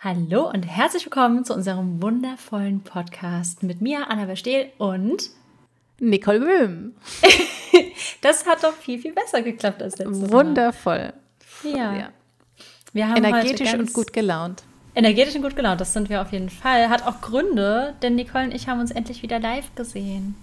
Hallo und herzlich willkommen zu unserem wundervollen Podcast mit mir, Anna Verstehl und Nicole Böhm. das hat doch viel, viel besser geklappt als letztes Mal. Wundervoll. Ja. Ja. Wir haben Energetisch und gut gelaunt. Energetisch und gut gelaunt, das sind wir auf jeden Fall. Hat auch Gründe, denn Nicole und ich haben uns endlich wieder live gesehen.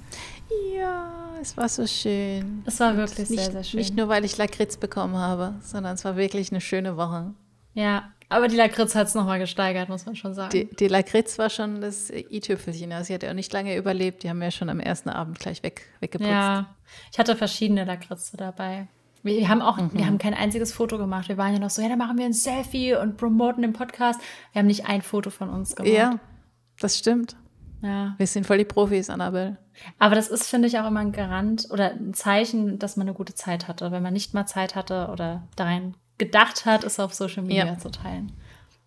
Ja, es war so schön. Es war wirklich nicht, sehr, sehr schön. Nicht nur, weil ich Lakritz bekommen habe, sondern es war wirklich eine schöne Woche. Ja, aber die Lakritz hat es nochmal gesteigert, muss man schon sagen. Die, die Lakritz war schon das i-Tüpfelchen. Also sie hat ja auch nicht lange überlebt. Die haben ja schon am ersten Abend gleich weg, weggeputzt. Ja, ich hatte verschiedene Lakritze dabei. Wir haben auch, Mhm. wir haben kein einziges Foto gemacht. Wir waren ja noch so, ja, dann machen wir ein Selfie und promoten den Podcast. Wir haben nicht ein Foto von uns gemacht. ja, das stimmt. ja. Wir sind voll die Profis, Annabelle. Aber das ist, finde ich, auch immer ein Garant oder ein Zeichen, dass man eine gute Zeit hatte. Wenn man nicht mal Zeit hatte oder daran gedacht hat, es auf Social Media Ja. zu teilen.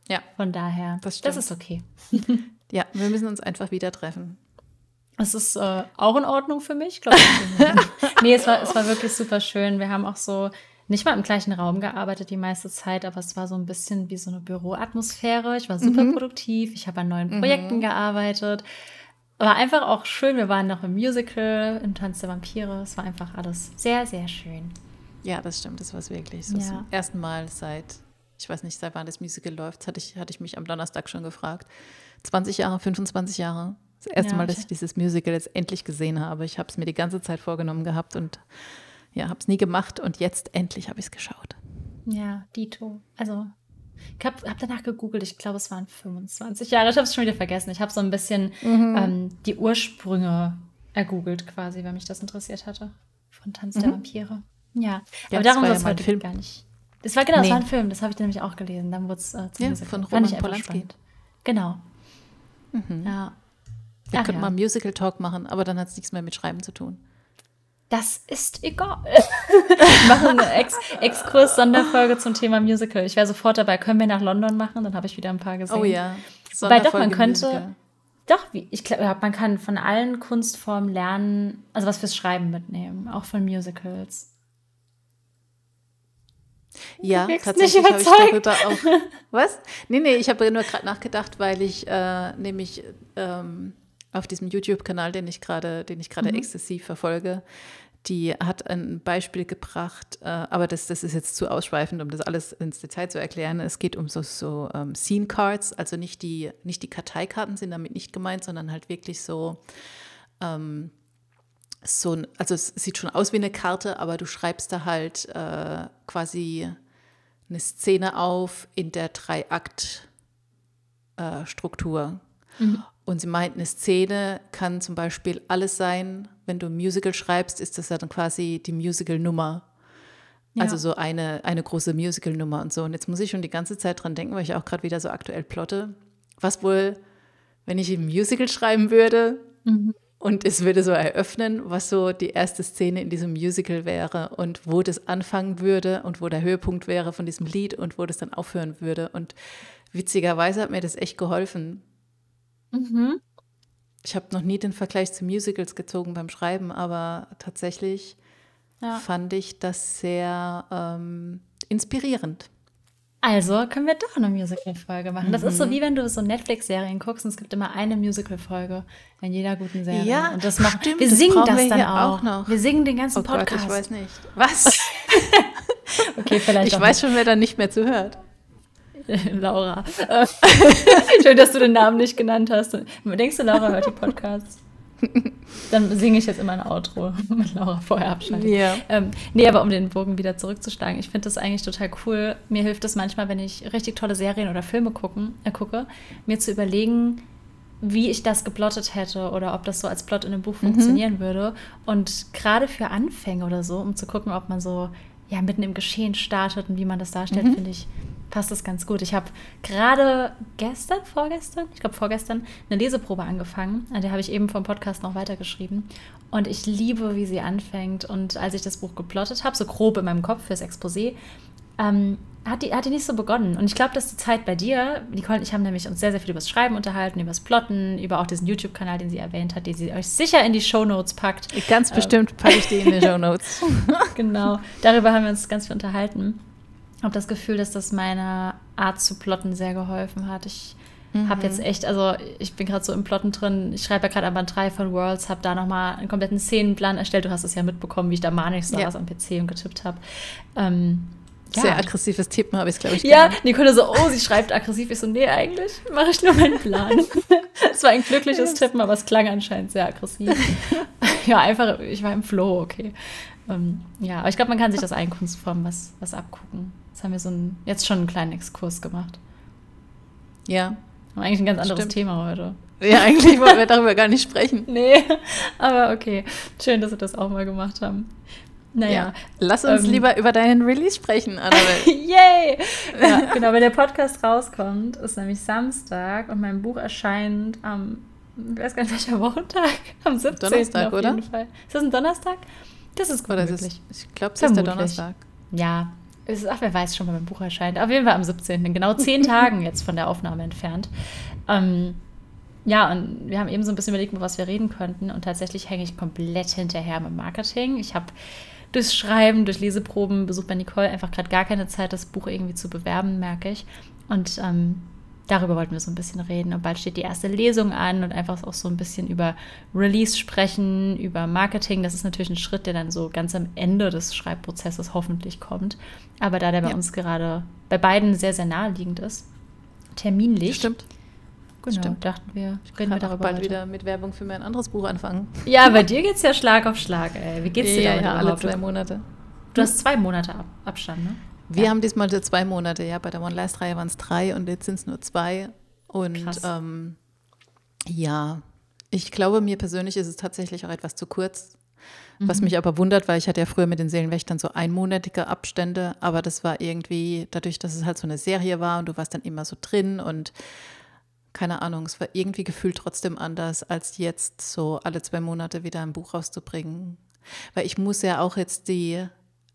Ja, Von daher, Das das, ist okay. ja, wir müssen uns einfach wieder treffen. Es ist äh, auch in Ordnung für mich, glaube ich. nee, es war, es war wirklich super schön. Wir haben auch so nicht mal im gleichen Raum gearbeitet die meiste Zeit, aber es war so ein bisschen wie so eine Büroatmosphäre. Ich war super Mhm. produktiv. Ich habe an neuen Projekten gearbeitet. War einfach auch schön. Wir waren noch im Musical, im Tanz der Vampire. Es war einfach alles sehr, sehr schön. Ja, das stimmt, das war es wirklich. So Ja. Zum ersten Mal seit, ich weiß nicht, seit wann das Musical läuft, hatte ich, hatte ich mich am Donnerstag schon gefragt. 20 Jahre, 25 Jahre. Das erste Ja, Mal, dass ich- dieses Musical jetzt endlich gesehen habe. Ich habe es mir die ganze Zeit vorgenommen gehabt und ja, habe es nie gemacht und jetzt endlich habe ich es geschaut. Ja, Dito. Also, ich habe hab danach gegoogelt. Ich glaube, es waren 25 Jahre. Ich habe es schon wieder vergessen. Ich habe so ein bisschen ähm, die Ursprünge ergoogelt, quasi, weil mich das interessiert hatte. Von Tanz der Vampire. Ja, aber das darum war soll es heute Film. gar nicht. Das war genau, das Nee. war ein Film. Das habe ich nämlich auch gelesen. Dann wurde es äh, zum Ja, Musical. von Roman Polanski. Genau. Ja. Wir Ach könnten ja. mal Musical Talk machen, aber dann hat es nichts mehr mit Schreiben zu tun. Das ist egal. Wir machen eine Ex Exkurs-Sonderfolge zum Thema Musical. Ich wäre sofort dabei. Können wir nach London machen? Dann habe ich wieder ein paar gesehen. Oh ja. Wobei doch, man könnte, Musical. doch, ich glaube, man kann von allen Kunstformen lernen, also was fürs Schreiben mitnehmen, auch von Musicals. Ja, tatsächlich habe ich darüber auch. Was? Nee, nee, ich habe nur gerade nachgedacht, weil ich äh, nämlich ähm, auf diesem YouTube-Kanal, den ich gerade, den ich Mhm. gerade exzessiv verfolge, die hat ein Beispiel gebracht, äh, aber das, das ist jetzt zu ausschweifend, um das alles ins Detail zu erklären. Es geht um so, so ähm, Scene Cards, also nicht die, nicht die Karteikarten sind damit nicht gemeint, sondern halt wirklich so ähm, so ein, also es sieht schon aus wie eine Karte, aber du schreibst da halt äh, quasi eine Szene auf in der Drei-Akt-Struktur. Und sie meint, eine Szene kann zum Beispiel alles sein. Wenn du ein Musical schreibst, ist das dann quasi die Musical-Nummer. Ja. Also so eine, eine große Musical-Nummer und so. Und jetzt muss ich schon die ganze Zeit dran denken, weil ich auch gerade wieder so aktuell plotte. Was wohl, wenn ich ein Musical schreiben würde und es würde so eröffnen, was so die erste Szene in diesem Musical wäre und wo das anfangen würde und wo der Höhepunkt wäre von diesem Lied und wo das dann aufhören würde. Und witzigerweise hat mir das echt geholfen. Mhm. Ich habe noch nie den Vergleich zu Musicals gezogen beim Schreiben, aber tatsächlich Ja. fand ich das sehr ähm, inspirierend. Also können wir doch eine Musical-Folge machen. Das ist Mhm. so wie wenn du so Netflix-Serien guckst und es gibt immer eine Musical-Folge in jeder guten Serie. Ja, und das machen stimmt, wir das singen das wir dann auch. auch noch. Wir singen den ganzen Oh Gott, Podcast. ich weiß nicht. Was? Okay, vielleicht Ich weiß schon, wer da nicht mehr zuhört. Laura. Schön, dass du den Namen nicht genannt hast. Denkst du, Laura hört die Podcasts? Dann singe ich jetzt immer ein Outro, wenn Laura vorher abschneidet. Ja. Ähm, nee, aber um den Bogen wieder zurückzuschlagen, ich finde das eigentlich total cool. Mir hilft es manchmal, wenn ich richtig tolle Serien oder Filme gucken, äh, gucke, mir zu überlegen, wie ich das geplottet hätte oder ob das so als Plot in einem Buch funktionieren würde. Und gerade für Anfänge oder so, um zu gucken, ob man so ja, mitten im Geschehen startet und wie man das darstellt, finde ich, passt das ganz gut. Ich habe gerade gestern, vorgestern, ich glaube vorgestern, eine Leseprobe angefangen. An der habe ich eben vom Podcast noch weitergeschrieben. Und ich liebe, wie sie anfängt. Und als ich das Buch geplottet habe, so grob in meinem Kopf fürs Exposé, ähm, hat, die, hat die nicht so begonnen. Und ich glaube, dass die Zeit bei dir, Nicole und ich haben nämlich uns sehr, sehr viel über das Schreiben unterhalten, über das Plotten, über auch diesen YouTube-Kanal, den sie erwähnt hat, den sie euch sicher in die Shownotes packt. Ganz bestimmt packe ich die in die Show Notes. genau. Darüber haben wir uns ganz viel unterhalten. Habe das Gefühl, dass das meiner Art zu plotten sehr geholfen hat. Ich mhm. habe jetzt echt, also ich bin gerade so im Plotten drin. Ich schreibe ja gerade an Band 3 von Worlds, habe da nochmal einen kompletten Szenenplan erstellt. Du hast es ja mitbekommen, wie ich da manisch saß ja. am PC und getippt habe. Ähm, ja. Sehr aggressives Tippen habe ich glaube ich. Ja, gemacht. Nicole so, oh, sie schreibt aggressiv. Ich so, nee, eigentlich mache ich nur meinen Plan. Es war ein glückliches Tippen, aber es klang anscheinend sehr aggressiv. ja, einfach, ich war im Flow, okay. Ähm, ja, aber ich glaube, man kann sich das einen Kunstform was, was abgucken. Jetzt haben wir so einen, jetzt schon einen kleinen Exkurs gemacht. Ja. Haben eigentlich ein ganz anderes Stimmt. Thema heute. Ja, eigentlich wollen wir darüber gar nicht sprechen. Nee, aber okay. Schön, dass wir das auch mal gemacht haben. Naja. Ja. Lass uns ähm, lieber über deinen Release sprechen, Annabelle. Yay! Ja, genau, wenn der Podcast rauskommt, ist nämlich Samstag und mein Buch erscheint am, ich weiß gar nicht welcher Wochentag, am 17. Donnerstag, oder? Fall. Ist das ein Donnerstag? Das ist gut Oder ist, ich glaube, es ist der Donnerstag. Ja, ist, ach, wer weiß schon, wann mein Buch erscheint. Auf jeden Fall am 17. Genau zehn Tagen jetzt von der Aufnahme entfernt. Ähm, ja, und wir haben eben so ein bisschen überlegt, über was wir reden könnten. Und tatsächlich hänge ich komplett hinterher mit Marketing. Ich habe durchs Schreiben, durch Leseproben, Besuch bei Nicole einfach gerade gar keine Zeit, das Buch irgendwie zu bewerben, merke ich. Und ähm, darüber wollten wir so ein bisschen reden. Und bald steht die erste Lesung an und einfach auch so ein bisschen über Release sprechen, über Marketing. Das ist natürlich ein Schritt, der dann so ganz am Ende des Schreibprozesses hoffentlich kommt. Aber da der bei ja. uns gerade bei beiden sehr, sehr naheliegend ist, terminlich. Stimmt. Genau, Stimmt. dachten wir, reden wir darüber bald heute. wieder mit Werbung für mein anderes Buch anfangen. Ja, bei dir geht es ja Schlag auf Schlag, ey. Wie geht's dir ja, ja, alle zwei Monate. Du hast zwei Monate Ab Abstand, ne? Wir ja. haben diesmal zwei Monate, ja. Bei der One Last Reihe waren es drei und jetzt sind es nur zwei. Und ähm, ja, ich glaube, mir persönlich ist es tatsächlich auch etwas zu kurz. Was mhm. mich aber wundert, weil ich hatte ja früher mit den Seelenwächtern so einmonatige Abstände, aber das war irgendwie dadurch, dass es halt so eine Serie war und du warst dann immer so drin und keine Ahnung, es war irgendwie gefühlt trotzdem anders, als jetzt so alle zwei Monate wieder ein Buch rauszubringen. Weil ich muss ja auch jetzt die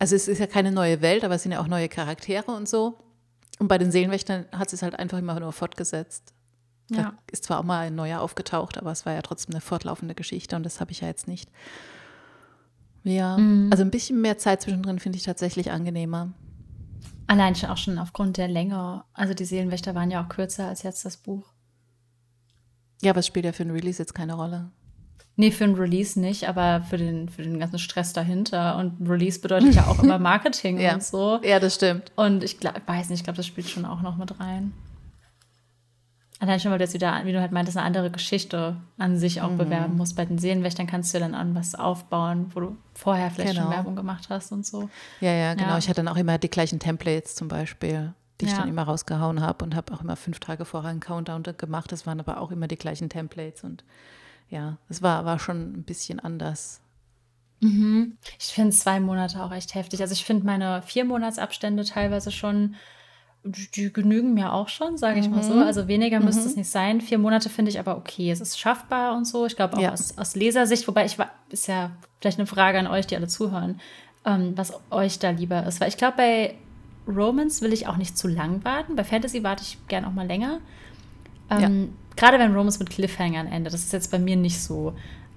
also es ist ja keine neue Welt, aber es sind ja auch neue Charaktere und so. Und bei den Seelenwächtern hat es halt einfach immer nur fortgesetzt. Ja. Da ist zwar auch mal ein neuer aufgetaucht, aber es war ja trotzdem eine fortlaufende Geschichte und das habe ich ja jetzt nicht. Ja, mhm. also ein bisschen mehr Zeit zwischendrin finde ich tatsächlich angenehmer. Allein schon auch schon aufgrund der Länge. Also die Seelenwächter waren ja auch kürzer als jetzt das Buch. Ja, aber es spielt ja für ein Release jetzt keine Rolle. Nee, für ein Release nicht, aber für den, für den ganzen Stress dahinter. Und Release bedeutet ja auch immer Marketing ja. und so. Ja, das stimmt. Und ich glaub, weiß nicht, ich glaube, das spielt schon auch noch mit rein. Allein schon, weil du jetzt wieder, wie du halt meintest, eine andere Geschichte an sich auch mhm. bewerben musst. Bei den Seelenwächtern kannst du ja dann an was aufbauen, wo du vorher vielleicht genau. schon Werbung gemacht hast und so. Ja, ja, genau. Ja. Ich hatte dann auch immer die gleichen Templates zum Beispiel, die ich ja. dann immer rausgehauen habe und habe auch immer fünf Tage vorher einen Countdown gemacht. Das waren aber auch immer die gleichen Templates und ja, es war, war schon ein bisschen anders. Mhm. Ich finde zwei Monate auch echt heftig. Also ich finde meine vier Monatsabstände teilweise schon, die, die genügen mir auch schon, sage ich mhm. mal so. Mhm. Also weniger mhm. müsste es nicht sein. Vier Monate finde ich aber okay. Es ist schaffbar und so. Ich glaube auch ja. aus, aus Lesersicht, wobei ich war, ist ja vielleicht eine Frage an euch, die alle zuhören, ähm, was euch da lieber ist. Weil ich glaube, bei Romans will ich auch nicht zu lang warten. Bei Fantasy warte ich gern auch mal länger. Ähm, ja gerade wenn Romans mit Cliffhangern endet, das ist jetzt bei mir nicht so.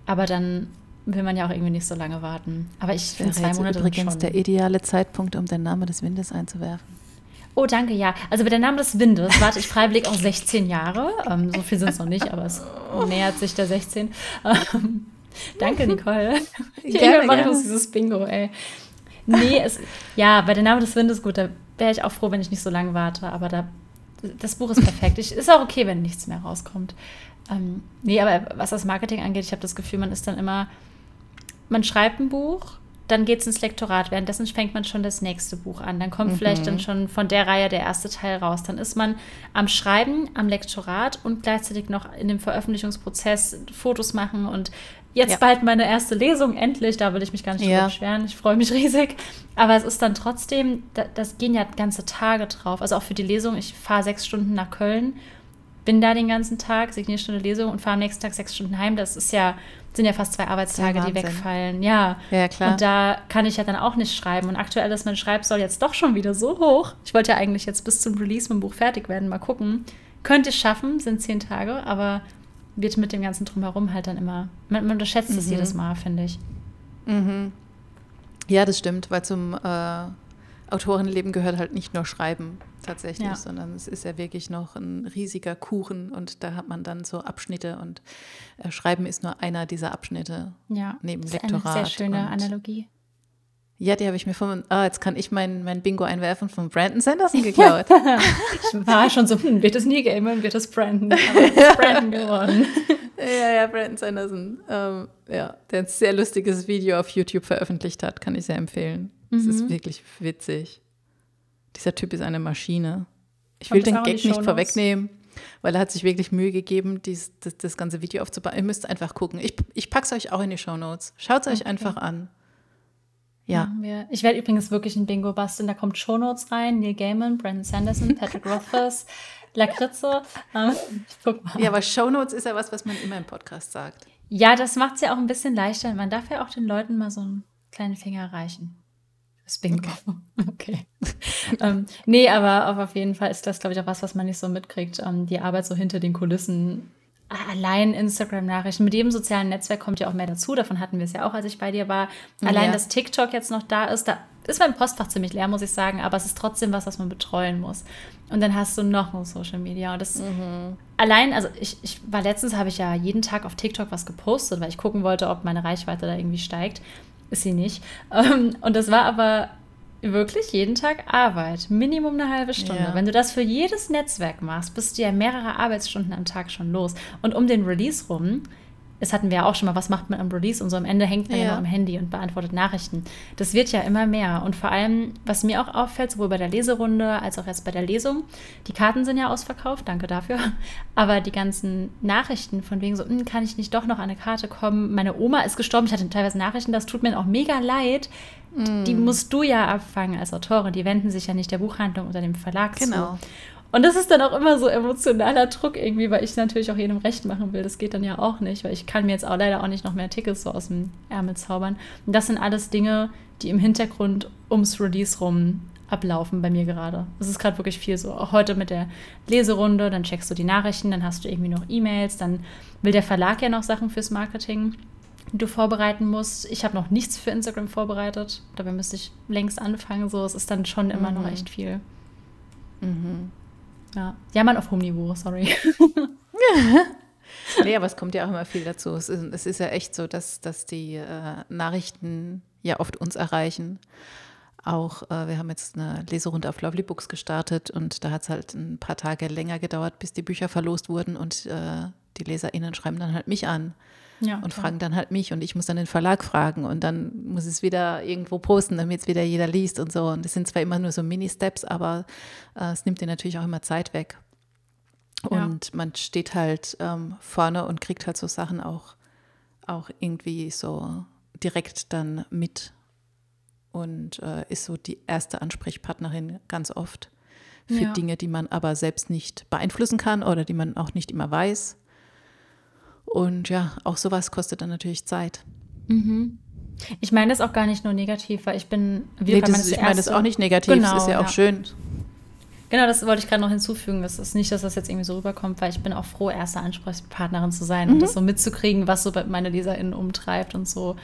Aber dann will man ja auch irgendwie nicht so lange warten. Aber ich finde zwei Monate übrigens schon. der ideale Zeitpunkt, um den Namen des Windes einzuwerfen. Oh, danke, ja. Also mit der Name des Windes warte ich freiwillig auch 16 Jahre. Ähm, so viel sind es noch nicht, aber es nähert sich der 16. Ähm, danke, Nicole. Gerne, mache ich dieses Bingo, ey. Nee, es, ja, bei der Name des Windes, gut, da wäre ich auch froh, wenn ich nicht so lange warte, aber da das Buch ist perfekt. Ich, ist auch okay, wenn nichts mehr rauskommt. Ähm, nee, aber was das Marketing angeht, ich habe das Gefühl, man ist dann immer, man schreibt ein Buch, dann geht es ins Lektorat. Währenddessen fängt man schon das nächste Buch an. Dann kommt mhm. vielleicht dann schon von der Reihe der erste Teil raus. Dann ist man am Schreiben, am Lektorat und gleichzeitig noch in dem Veröffentlichungsprozess Fotos machen und Jetzt ja. bald meine erste Lesung, endlich. Da will ich mich gar nicht ja. beschweren. Ich freue mich riesig. Aber es ist dann trotzdem, das gehen ja ganze Tage drauf. Also auch für die Lesung. Ich fahre sechs Stunden nach Köln, bin da den ganzen Tag, signiere Stunde Lesung und fahre am nächsten Tag sechs Stunden heim. Das ist ja, sind ja fast zwei Arbeitstage, die wegfallen. Ja. ja, klar. Und da kann ich ja dann auch nicht schreiben. Und aktuell ist mein Schreibsoll jetzt doch schon wieder so hoch. Ich wollte ja eigentlich jetzt bis zum Release mit dem Buch fertig werden. Mal gucken. Könnte ich schaffen, sind zehn Tage, aber wird mit dem ganzen Drumherum halt dann immer, man, man unterschätzt es mhm. jedes Mal, finde ich. Mhm. Ja, das stimmt, weil zum, äh, Autorenleben gehört halt nicht nur Schreiben tatsächlich, ja. sondern es ist ja wirklich noch ein riesiger Kuchen und da hat man dann so Abschnitte und äh, Schreiben ist nur einer dieser Abschnitte ja, neben das Lektorat. Ist eine sehr schöne Analogie. Ja, die habe ich mir von, ah, jetzt kann ich mein, mein Bingo einwerfen von Brandon Sanderson geklaut. ich war schon so, hm, wird es nie Gamer, wird es Brandon. Aber ist Brandon geworden. ja, ja, Brandon Sanderson. Ähm, ja, der ein sehr lustiges Video auf YouTube veröffentlicht hat, kann ich sehr empfehlen. Es mhm. ist wirklich witzig. Dieser Typ ist eine Maschine. Ich will den Gag nicht vorwegnehmen, weil er hat sich wirklich Mühe gegeben, dies, das, das ganze Video aufzubauen. Ihr müsst einfach gucken. Ich, ich packe es euch auch in die Show Notes. Schaut es okay. euch einfach an. Ja. Ich werde übrigens wirklich ein Bingo basteln. Da kommt Shownotes rein, Neil Gaiman, Brandon Sanderson, Patrick Rothfuss, Lakritze. Ähm, ja, aber Shownotes ist ja was, was man immer im Podcast sagt. Ja, das macht es ja auch ein bisschen leichter. Man darf ja auch den Leuten mal so einen kleinen Finger reichen. Das Bingo. Okay. okay. ähm, nee, aber auf jeden Fall ist das, glaube ich, auch was, was man nicht so mitkriegt. Ähm, die Arbeit so hinter den Kulissen allein Instagram-Nachrichten, mit jedem sozialen Netzwerk kommt ja auch mehr dazu. Davon hatten wir es ja auch, als ich bei dir war. Allein, ja. dass TikTok jetzt noch da ist, da ist mein Postfach ziemlich leer, muss ich sagen, aber es ist trotzdem was, was man betreuen muss. Und dann hast du noch ein Social Media. Und das mhm. allein, also ich, ich war letztens, habe ich ja jeden Tag auf TikTok was gepostet, weil ich gucken wollte, ob meine Reichweite da irgendwie steigt. Ist sie nicht. Ähm, und das war aber wirklich jeden Tag Arbeit. Minimum eine halbe Stunde. Ja. Wenn du das für jedes Netzwerk machst, bist du ja mehrere Arbeitsstunden am Tag schon los. Und um den Release rum, das hatten wir ja auch schon mal, was macht man am Release und so am Ende hängt man ja, ja noch am Handy und beantwortet Nachrichten. Das wird ja immer mehr. Und vor allem, was mir auch auffällt, sowohl bei der Leserunde als auch jetzt bei der Lesung, die Karten sind ja ausverkauft, danke dafür. Aber die ganzen Nachrichten von wegen so, hm, kann ich nicht doch noch an eine Karte kommen? Meine Oma ist gestorben, ich hatte teilweise Nachrichten, das tut mir auch mega leid. Die mm. musst du ja abfangen als Autorin. Die wenden sich ja nicht der Buchhandlung oder dem Verlag genau. zu. Und das ist dann auch immer so emotionaler Druck irgendwie, weil ich natürlich auch jedem recht machen will. Das geht dann ja auch nicht, weil ich kann mir jetzt auch leider auch nicht noch mehr Tickets so aus dem Ärmel zaubern. Und das sind alles Dinge, die im Hintergrund ums Release rum ablaufen bei mir gerade. Es ist gerade wirklich viel so. Auch heute mit der Leserunde, dann checkst du die Nachrichten, dann hast du irgendwie noch E-Mails, dann will der Verlag ja noch Sachen fürs Marketing die du vorbereiten musst. Ich habe noch nichts für Instagram vorbereitet. Dabei müsste ich längst anfangen. So, es ist dann schon immer mhm. noch echt viel. Mhm. Ja, jammern auf hohem Niveau, sorry. nee, aber es kommt ja auch immer viel dazu. Es ist, es ist ja echt so, dass, dass die äh, Nachrichten ja oft uns erreichen. Auch äh, wir haben jetzt eine Leserunde auf Lovely Books gestartet und da hat es halt ein paar Tage länger gedauert, bis die Bücher verlost wurden und äh, die LeserInnen schreiben dann halt mich an ja, und fragen dann halt mich und ich muss dann den Verlag fragen und dann muss es wieder irgendwo posten, damit es wieder jeder liest und so. Und das sind zwar immer nur so Mini-Steps, aber äh, es nimmt dir natürlich auch immer Zeit weg. Und ja. man steht halt ähm, vorne und kriegt halt so Sachen auch, auch irgendwie so direkt dann mit und äh, ist so die erste Ansprechpartnerin ganz oft für ja. Dinge, die man aber selbst nicht beeinflussen kann oder die man auch nicht immer weiß. Und ja, auch sowas kostet dann natürlich Zeit. Mhm. Ich meine das auch gar nicht nur negativ, weil ich bin. Nee, das ist, ich meine das auch nicht negativ, genau, das ist ja auch schön. Genau, das wollte ich gerade noch hinzufügen. Das ist nicht, dass das jetzt irgendwie so rüberkommt, weil ich bin auch froh, erste Ansprechpartnerin zu sein mhm. und das so mitzukriegen, was so meine LeserInnen umtreibt und so.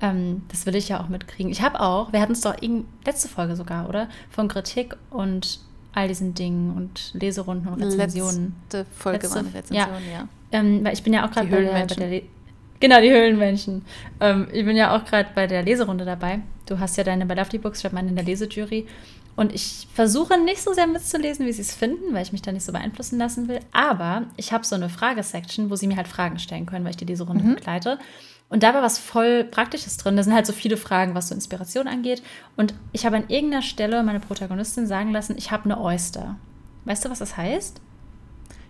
Ähm, das will ich ja auch mitkriegen. Ich habe auch, wir hatten es doch letzte Folge sogar, oder? Von Kritik und all diesen Dingen und Leserunden und Rezensionen. Letzte Folge Letzte, war eine Rezension, ja. ja. Ähm, weil ich bin ja auch gerade bei, der, bei der Genau, die Höhlenmenschen. Ähm, ich bin ja auch gerade bei der Leserunde dabei. Du hast ja deine bei Lovely Books, schreibt man in der Lesejury. Und ich versuche nicht so sehr mitzulesen, wie sie es finden, weil ich mich da nicht so beeinflussen lassen will. Aber ich habe so eine Fragesection, wo sie mir halt Fragen stellen können, weil ich die Leserunde mhm. begleite. Und da war was voll Praktisches drin. Da sind halt so viele Fragen, was so Inspiration angeht. Und ich habe an irgendeiner Stelle meine Protagonistin sagen lassen, ich habe eine Oyster. Weißt du, was das heißt?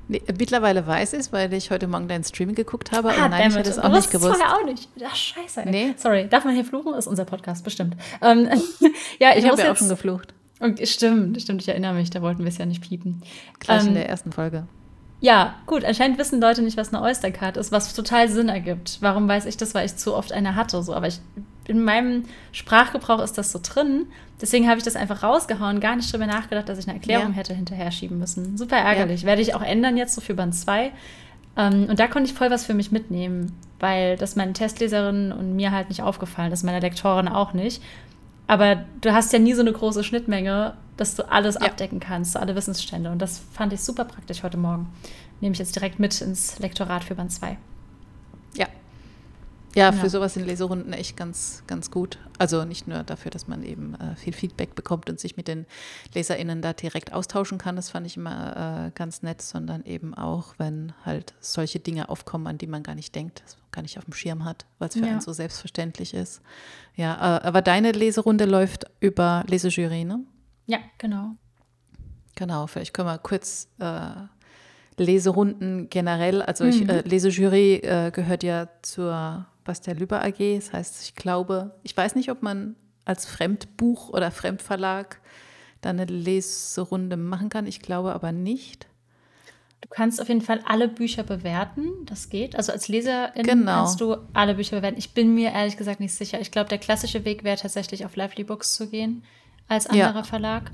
Nee, mittlerweile weiß ich es, weil ich heute Morgen deinen Streaming geguckt habe. Ah, nein, ich hätte es auch nicht gewusst. Das auch nicht. Ach, scheiße. Ey. Nee. Sorry, darf man hier fluchen? Ist unser Podcast, bestimmt. Ähm, ja, ich, ich habe ja auch schon geflucht. Und, stimmt, stimmt, ich erinnere mich, da wollten wir es ja nicht piepen. Gleich ähm, in der ersten Folge. Ja, gut, anscheinend wissen Leute nicht, was eine Oyster-Card ist, was total Sinn ergibt. Warum weiß ich das? Weil ich zu oft eine hatte. So. Aber ich, in meinem Sprachgebrauch ist das so drin. Deswegen habe ich das einfach rausgehauen, gar nicht drüber nachgedacht, dass ich eine Erklärung ja. hätte hinterher schieben müssen. Super ärgerlich. Ja. Werde ich auch ändern jetzt so für Band 2. Ähm, und da konnte ich voll was für mich mitnehmen, weil das meinen Testleserinnen und mir halt nicht aufgefallen ist, meiner Lektorin auch nicht. Aber du hast ja nie so eine große Schnittmenge, dass du alles ja. abdecken kannst, alle Wissensstände. Und das fand ich super praktisch heute Morgen. Nehme ich jetzt direkt mit ins Lektorat für Band 2. Ja, für ja. sowas sind Leserunden echt ganz, ganz gut. Also nicht nur dafür, dass man eben äh, viel Feedback bekommt und sich mit den LeserInnen da direkt austauschen kann, das fand ich immer äh, ganz nett, sondern eben auch, wenn halt solche Dinge aufkommen, an die man gar nicht denkt, gar nicht auf dem Schirm hat, weil es für ja. einen so selbstverständlich ist. Ja, äh, aber deine Leserunde läuft über Lesejury, ne? Ja, genau. Genau, vielleicht können wir kurz äh, Leserunden generell, also ich, mhm. Lesejury äh, gehört ja zur Bastia Lüber AG. Das heißt, ich glaube, ich weiß nicht, ob man als Fremdbuch oder Fremdverlag da eine Leserunde machen kann. Ich glaube aber nicht. Du kannst auf jeden Fall alle Bücher bewerten, das geht. Also als Leserin genau. kannst du alle Bücher bewerten. Ich bin mir ehrlich gesagt nicht sicher. Ich glaube, der klassische Weg wäre tatsächlich auf Lively Books zu gehen als anderer ja. Verlag.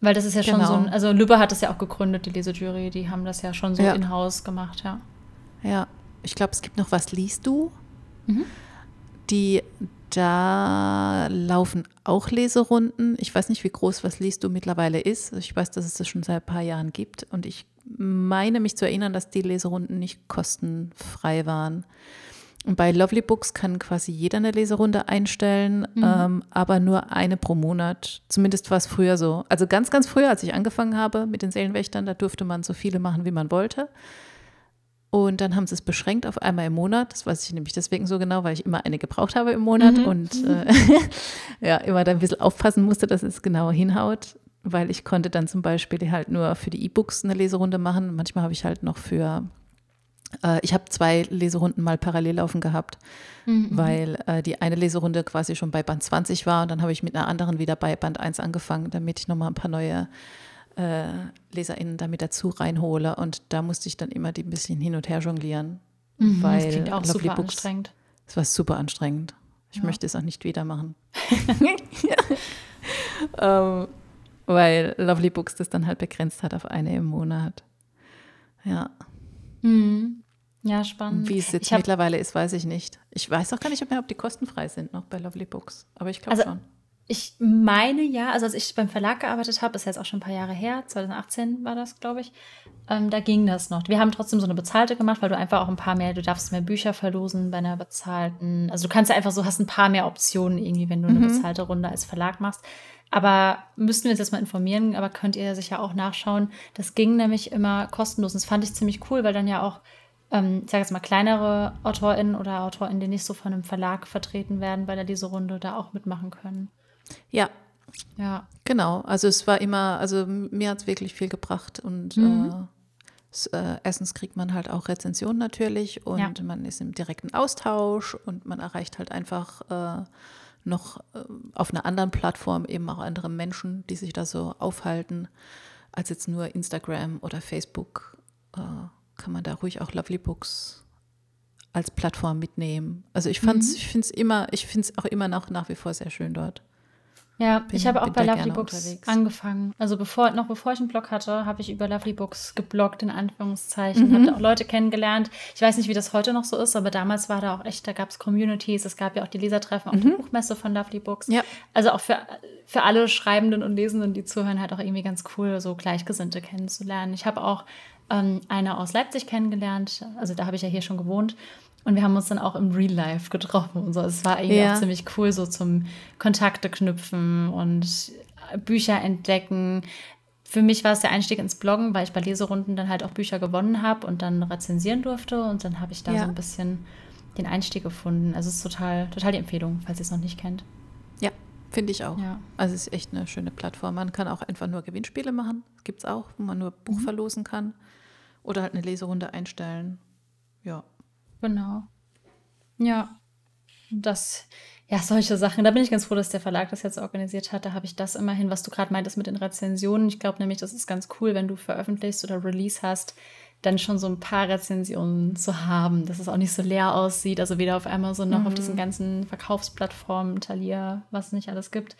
Weil das ist ja schon genau. so ein, also Lübbe hat das ja auch gegründet, die Lesejury, die haben das ja schon so ja. in-house gemacht, ja. Ja, ich glaube, es gibt noch was liest du? Mhm. Die da laufen auch Leserunden. Ich weiß nicht, wie groß was liest du mittlerweile ist. Ich weiß, dass es das schon seit ein paar Jahren gibt. Und ich meine mich zu erinnern, dass die Leserunden nicht kostenfrei waren. Und bei Lovely Books kann quasi jeder eine Leserunde einstellen, mhm. ähm, aber nur eine pro Monat. Zumindest war es früher so. Also ganz, ganz früher, als ich angefangen habe mit den Seelenwächtern, da durfte man so viele machen, wie man wollte. Und dann haben sie es beschränkt auf einmal im Monat. Das weiß ich nämlich deswegen so genau, weil ich immer eine gebraucht habe im Monat mhm. und äh, ja, immer da ein bisschen aufpassen musste, dass es genau hinhaut. Weil ich konnte dann zum Beispiel halt nur für die E-Books eine Leserunde machen. Manchmal habe ich halt noch für, äh, ich habe zwei Leserunden mal parallel laufen gehabt, mhm. weil äh, die eine Leserunde quasi schon bei Band 20 war und dann habe ich mit einer anderen wieder bei Band 1 angefangen, damit ich nochmal ein paar neue äh, LeserInnen damit dazu reinhole. Und da musste ich dann immer die ein bisschen hin und her jonglieren. Mhm, weil das klingt auch Lovely super Books, anstrengend. Es war super anstrengend. Ich ja. möchte es auch nicht wieder machen. ähm, weil Lovely Books das dann halt begrenzt hat auf eine im Monat. Ja. Mhm. Ja, spannend. Wie es jetzt mittlerweile ist, weiß ich nicht. Ich weiß auch gar nicht mehr, ob die kostenfrei sind noch bei Lovely Books. Aber ich glaube also, schon. Ich meine ja, also als ich beim Verlag gearbeitet habe, ist jetzt auch schon ein paar Jahre her, 2018 war das, glaube ich, ähm, da ging das noch. Wir haben trotzdem so eine bezahlte gemacht, weil du einfach auch ein paar mehr, du darfst mehr Bücher verlosen bei einer bezahlten. Also du kannst ja einfach so, hast ein paar mehr Optionen irgendwie, wenn du eine mhm. bezahlte Runde als Verlag machst. Aber müssten wir uns jetzt mal informieren, aber könnt ihr sicher auch nachschauen. Das ging nämlich immer kostenlos. Und das fand ich ziemlich cool, weil dann ja auch ähm, ich sage jetzt mal, kleinere AutorInnen oder AutorInnen, die nicht so von einem Verlag vertreten werden bei der Leserunde, da auch mitmachen können. Ja. Ja. Genau. Also es war immer, also mir hat es wirklich viel gebracht und mhm. äh, äh, erstens kriegt man halt auch Rezensionen natürlich und ja. man ist im direkten Austausch und man erreicht halt einfach äh, noch äh, auf einer anderen Plattform eben auch andere Menschen, die sich da so aufhalten, als jetzt nur Instagram oder Facebook. Äh, kann man da ruhig auch Lovely Books als Plattform mitnehmen. Also ich fand's, mhm. ich finde es immer, ich finde es auch immer noch nach wie vor sehr schön dort. Ja, bin, ich habe auch bei Lovely Books unterwegs. angefangen. Also bevor, noch bevor ich einen Blog hatte, habe ich über Lovely Books gebloggt, in Anführungszeichen. Mhm. Habe da auch Leute kennengelernt. Ich weiß nicht, wie das heute noch so ist, aber damals war da auch echt, da gab es Communities, es gab ja auch die Lesertreffen auf mhm. der Buchmesse von Lovely Books. Ja. Also auch für, für alle Schreibenden und Lesenden, die zuhören, halt auch irgendwie ganz cool, so Gleichgesinnte kennenzulernen. Ich habe auch ähm, eine aus Leipzig kennengelernt, also da habe ich ja hier schon gewohnt. Und wir haben uns dann auch im Real Life getroffen und so. Es war irgendwie ja. auch ziemlich cool, so zum Kontakte knüpfen und Bücher entdecken. Für mich war es der Einstieg ins Bloggen, weil ich bei Leserunden dann halt auch Bücher gewonnen habe und dann rezensieren durfte. Und dann habe ich da ja. so ein bisschen den Einstieg gefunden. Also es ist total, total die Empfehlung, falls ihr es noch nicht kennt. Ja, finde ich auch. Ja. Also es ist echt eine schöne Plattform. Man kann auch einfach nur Gewinnspiele machen. Gibt es auch, wo man nur Buch mhm. verlosen kann. Oder halt eine Leserunde einstellen. Ja, Genau. Ja. Das, ja, solche Sachen. Da bin ich ganz froh, dass der Verlag das jetzt organisiert hat. Da habe ich das immerhin, was du gerade meintest mit den Rezensionen. Ich glaube nämlich, das ist ganz cool, wenn du veröffentlichst oder Release hast, dann schon so ein paar Rezensionen zu haben, dass es auch nicht so leer aussieht. Also weder auf Amazon noch mhm. auf diesen ganzen Verkaufsplattformen, Thalia, was es nicht alles gibt.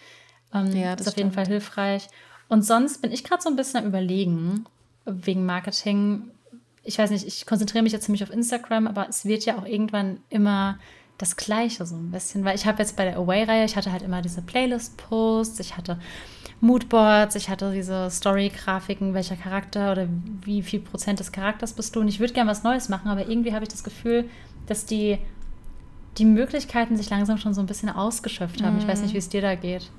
Ähm, ja, das ist auf jeden Fall hilfreich. Und sonst bin ich gerade so ein bisschen am Überlegen, wegen Marketing, ich weiß nicht, ich konzentriere mich jetzt ziemlich auf Instagram, aber es wird ja auch irgendwann immer das Gleiche so ein bisschen, weil ich habe jetzt bei der Away-Reihe, ich hatte halt immer diese Playlist-Posts, ich hatte Moodboards, ich hatte diese Story-Grafiken, welcher Charakter oder wie viel Prozent des Charakters bist du und ich würde gerne was Neues machen, aber irgendwie habe ich das Gefühl, dass die, die Möglichkeiten sich langsam schon so ein bisschen ausgeschöpft haben. Mm. Ich weiß nicht, wie es dir da geht.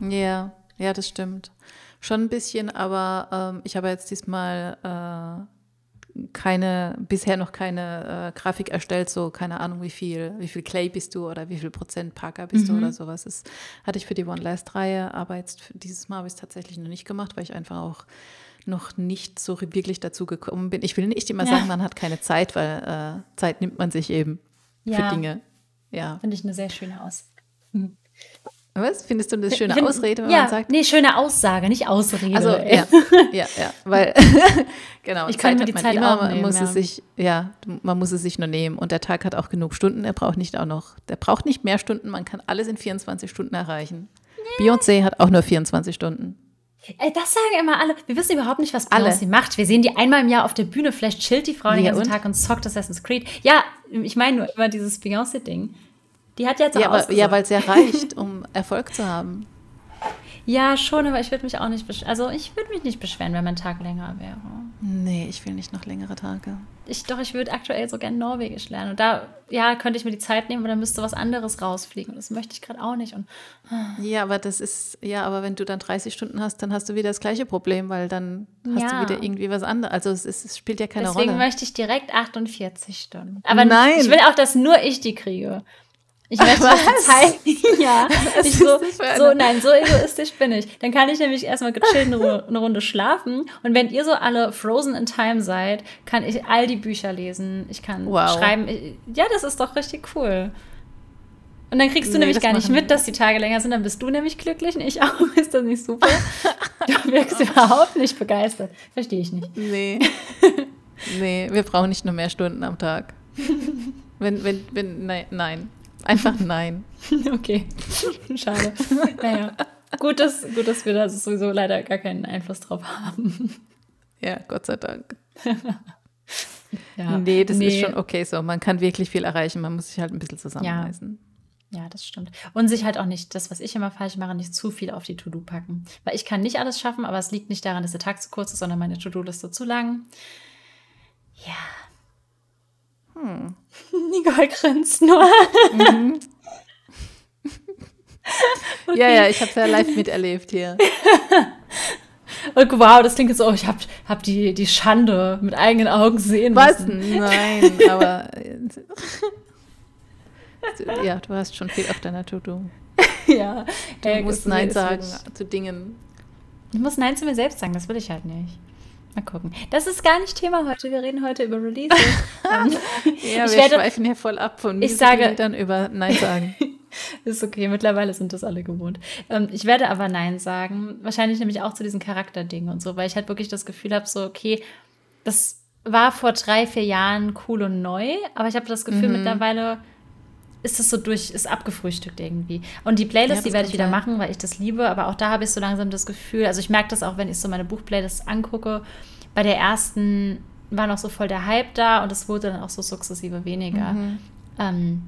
Ja, ja, das stimmt. Schon ein bisschen, aber ähm, ich habe jetzt diesmal äh, keine, bisher noch keine äh, Grafik erstellt, so keine Ahnung, wie viel, wie viel Clay bist du oder wie viel Prozent Parker bist mhm. du oder sowas. Das hatte ich für die One Last Reihe, aber jetzt dieses Mal habe ich es tatsächlich noch nicht gemacht, weil ich einfach auch noch nicht so wirklich dazu gekommen bin. Ich will nicht immer ja. sagen, man hat keine Zeit, weil äh, Zeit nimmt man sich eben ja. für Dinge. Ja. Finde ich eine sehr schöne Aus. Was? Findest du eine schöne Find, Ausrede, wenn ja, man sagt? Nee, schöne Aussage, nicht Ausrede. Also, ja, ja, ja, weil, genau, ich kann mir die Zeit immer, man muss ja. es sich, ja, man muss es sich nur nehmen und der Tag hat auch genug Stunden, er braucht nicht auch noch, der braucht nicht mehr Stunden, man kann alles in 24 Stunden erreichen. Nee. Beyoncé hat auch nur 24 Stunden. Ey, das sagen immer alle. Wir wissen überhaupt nicht, was Beyoncé macht. Wir sehen die einmal im Jahr auf der Bühne, vielleicht chillt die Frau den ganzen und? Tag und zockt Assassin's Creed. Ja, ich meine nur immer dieses Beyoncé-Ding. Die hat jetzt auch ja, aber, ja, weil es ja reicht, um Erfolg zu haben. Ja, schon, aber ich würde mich auch nicht beschweren. Also ich würde mich nicht beschweren, wenn mein Tag länger wäre. Nee, ich will nicht noch längere Tage. Ich, doch, ich würde aktuell so gerne Norwegisch lernen. Und da, ja, könnte ich mir die Zeit nehmen, aber dann müsste was anderes rausfliegen. Und das möchte ich gerade auch nicht. Und, ja, aber das ist, ja, aber wenn du dann 30 Stunden hast, dann hast du wieder das gleiche Problem, weil dann hast ja. du wieder irgendwie was anderes. Also es, ist, es spielt ja keine Deswegen Rolle. Deswegen möchte ich direkt 48 Stunden. Aber Nein. ich will auch, dass nur ich die kriege. Ich möchte was? Zeit. ja. Ich so, so, nein, so egoistisch bin ich. Dann kann ich nämlich erstmal gechillt eine, eine Runde schlafen. Und wenn ihr so alle frozen in time seid, kann ich all die Bücher lesen. Ich kann wow. schreiben. Ja, das ist doch richtig cool. Und dann kriegst du nee, nämlich gar nicht mit, dass die Tage länger sind. Dann bist du nämlich glücklich und ich auch. Ist das nicht super? du wirkst überhaupt nicht begeistert. Verstehe ich nicht. Nee. Nee, wir brauchen nicht nur mehr Stunden am Tag. Wenn, wenn, wenn, nein, nein. Einfach nein. okay. Schade. Naja. Gut dass, gut, dass wir da sowieso leider gar keinen Einfluss drauf haben. Ja, Gott sei Dank. ja, nee, das nee. ist schon okay so. Man kann wirklich viel erreichen. Man muss sich halt ein bisschen zusammenreißen. Ja. ja, das stimmt. Und sich halt auch nicht, das, was ich immer falsch mache, nicht zu viel auf die To-Do packen. Weil ich kann nicht alles schaffen, aber es liegt nicht daran, dass der Tag zu kurz ist, sondern meine To-Do-Liste zu lang. Ja, hm. Nicole grinst nur. Mhm. okay. Ja, ja, ich habe es ja live miterlebt hier. Und wow, das klingt jetzt so, ich habe hab die, die Schande mit eigenen Augen sehen Was? müssen. Nein, aber ja, du hast schon viel auf deiner To-Do. ja. Du ey, musst Nein sagen zu Dingen. Ich muss Nein zu mir selbst sagen, das will ich halt nicht. Mal gucken. Das ist gar nicht Thema heute. Wir reden heute über Releases. Ähm, ja, ich wir werde, schweifen hier voll ab von ich sage dann über Nein sagen. ist okay, mittlerweile sind das alle gewohnt. Ähm, ich werde aber Nein sagen. Wahrscheinlich nämlich auch zu diesen Charakterdingen und so, weil ich halt wirklich das Gefühl habe, so, okay, das war vor drei, vier Jahren cool und neu, aber ich habe das Gefühl, mhm. mittlerweile ist es so durch, ist abgefrühstückt irgendwie. Und die Playlist, ja, die werde ich wieder sein. machen, weil ich das liebe, aber auch da habe ich so langsam das Gefühl, also ich merke das auch, wenn ich so meine Buchplaylist angucke, bei der ersten war noch so voll der Hype da und es wurde dann auch so sukzessive weniger. Mhm. Ähm,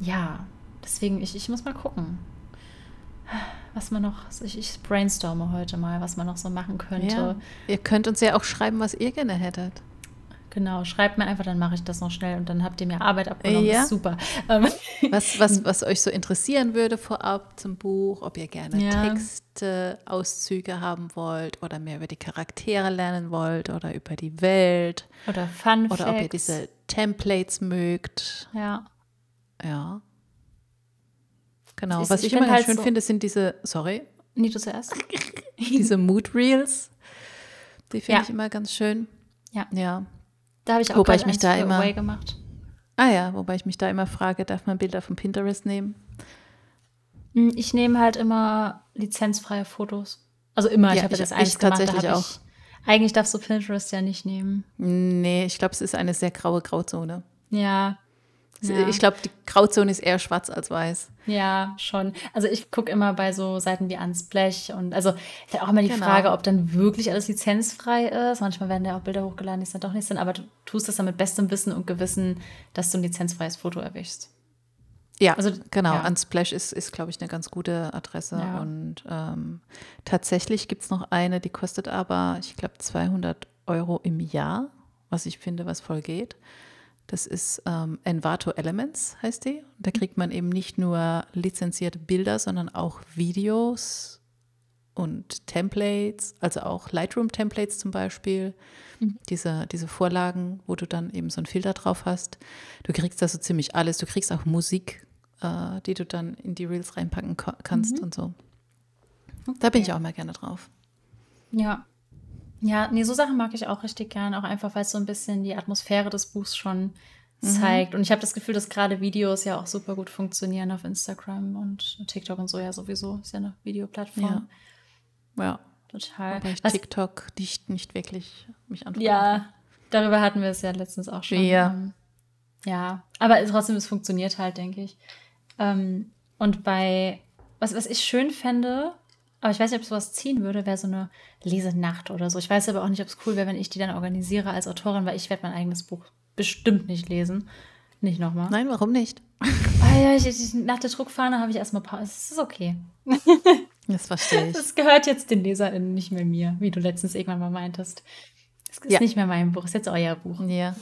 ja, deswegen, ich, ich muss mal gucken, was man noch, ich, ich brainstorme heute mal, was man noch so machen könnte. Ja. Ihr könnt uns ja auch schreiben, was ihr gerne hättet. Genau, schreibt mir einfach, dann mache ich das noch schnell und dann habt ihr mir Arbeit abgenommen. Ja. super. Ähm, was, was, was euch so interessieren würde vorab zum Buch, ob ihr gerne ja. Texte, Auszüge haben wollt oder mehr über die Charaktere lernen wollt oder über die Welt. Oder Fun Oder Facts. ob ihr diese Templates mögt. Ja. Ja. Genau. Ich, was ich, ich immer ganz halt schön so finde, sind diese, sorry. Nie du zuerst. diese Mood Reels. Die finde ja. ich immer ganz schön. Ja. Ja. Da habe ich auch wobei ich mich da immer gemacht. Ah ja, wobei ich mich da immer frage, darf man Bilder von Pinterest nehmen? Hm, ich nehme halt immer lizenzfreie Fotos. Also immer, ja, ich habe das eigentlich ich gemacht, tatsächlich auch. Ich, eigentlich darfst du Pinterest ja nicht nehmen. Nee, ich glaube, es ist eine sehr graue Grauzone. Ja, ja. Ich glaube, die Grauzone ist eher schwarz als weiß. Ja, schon. Also ich gucke immer bei so Seiten wie Ansblech und also ist auch immer die genau. Frage, ob dann wirklich alles lizenzfrei ist. Manchmal werden ja auch Bilder hochgeladen, die es dann doch nicht sind, aber du tust das dann mit bestem Wissen und Gewissen, dass du ein lizenzfreies Foto erwischst. Ja, also, genau. Ja. Unsplash ist, ist glaube ich, eine ganz gute Adresse. Ja. Und ähm, tatsächlich gibt es noch eine, die kostet aber, ich glaube, 200 Euro im Jahr, was ich finde, was voll geht. Das ist ähm, Envato Elements, heißt die. Da kriegt man eben nicht nur lizenzierte Bilder, sondern auch Videos und Templates, also auch Lightroom-Templates zum Beispiel. Mhm. Diese, diese Vorlagen, wo du dann eben so einen Filter drauf hast. Du kriegst da so ziemlich alles. Du kriegst auch Musik, äh, die du dann in die Reels reinpacken kannst mhm. und so. Okay. Da bin ich auch mal gerne drauf. Ja, ja, nee, so Sachen mag ich auch richtig gern, auch einfach, weil es so ein bisschen die Atmosphäre des Buchs schon mhm. zeigt. Und ich habe das Gefühl, dass gerade Videos ja auch super gut funktionieren auf Instagram und TikTok und so ja sowieso. Ist ja eine Videoplattform. Ja. ja. Total. Aber ich Was, TikTok nicht, nicht wirklich mich anfangen. Ja, darüber hatten wir es ja letztens auch schon. Ja. Ähm, ja, aber trotzdem, es funktioniert halt, denke ich. Ähm, und bei, was, was ich schön fände, aber ich weiß nicht, ob sowas ziehen würde, wäre so eine Lesenacht oder so. Ich weiß aber auch nicht, ob es cool wäre, wenn ich die dann organisiere als Autorin, weil ich werde mein eigenes Buch bestimmt nicht lesen. Nicht nochmal. Nein, warum nicht? Ah, ja, ich, ich, nach der Druckfahne habe ich erstmal Pause. Es ist okay. Das verstehe ich. Das gehört jetzt den LeserInnen, nicht mehr mir, wie du letztens irgendwann mal meintest. Es ist ja. nicht mehr mein Buch, es ist jetzt euer Buch. Ja,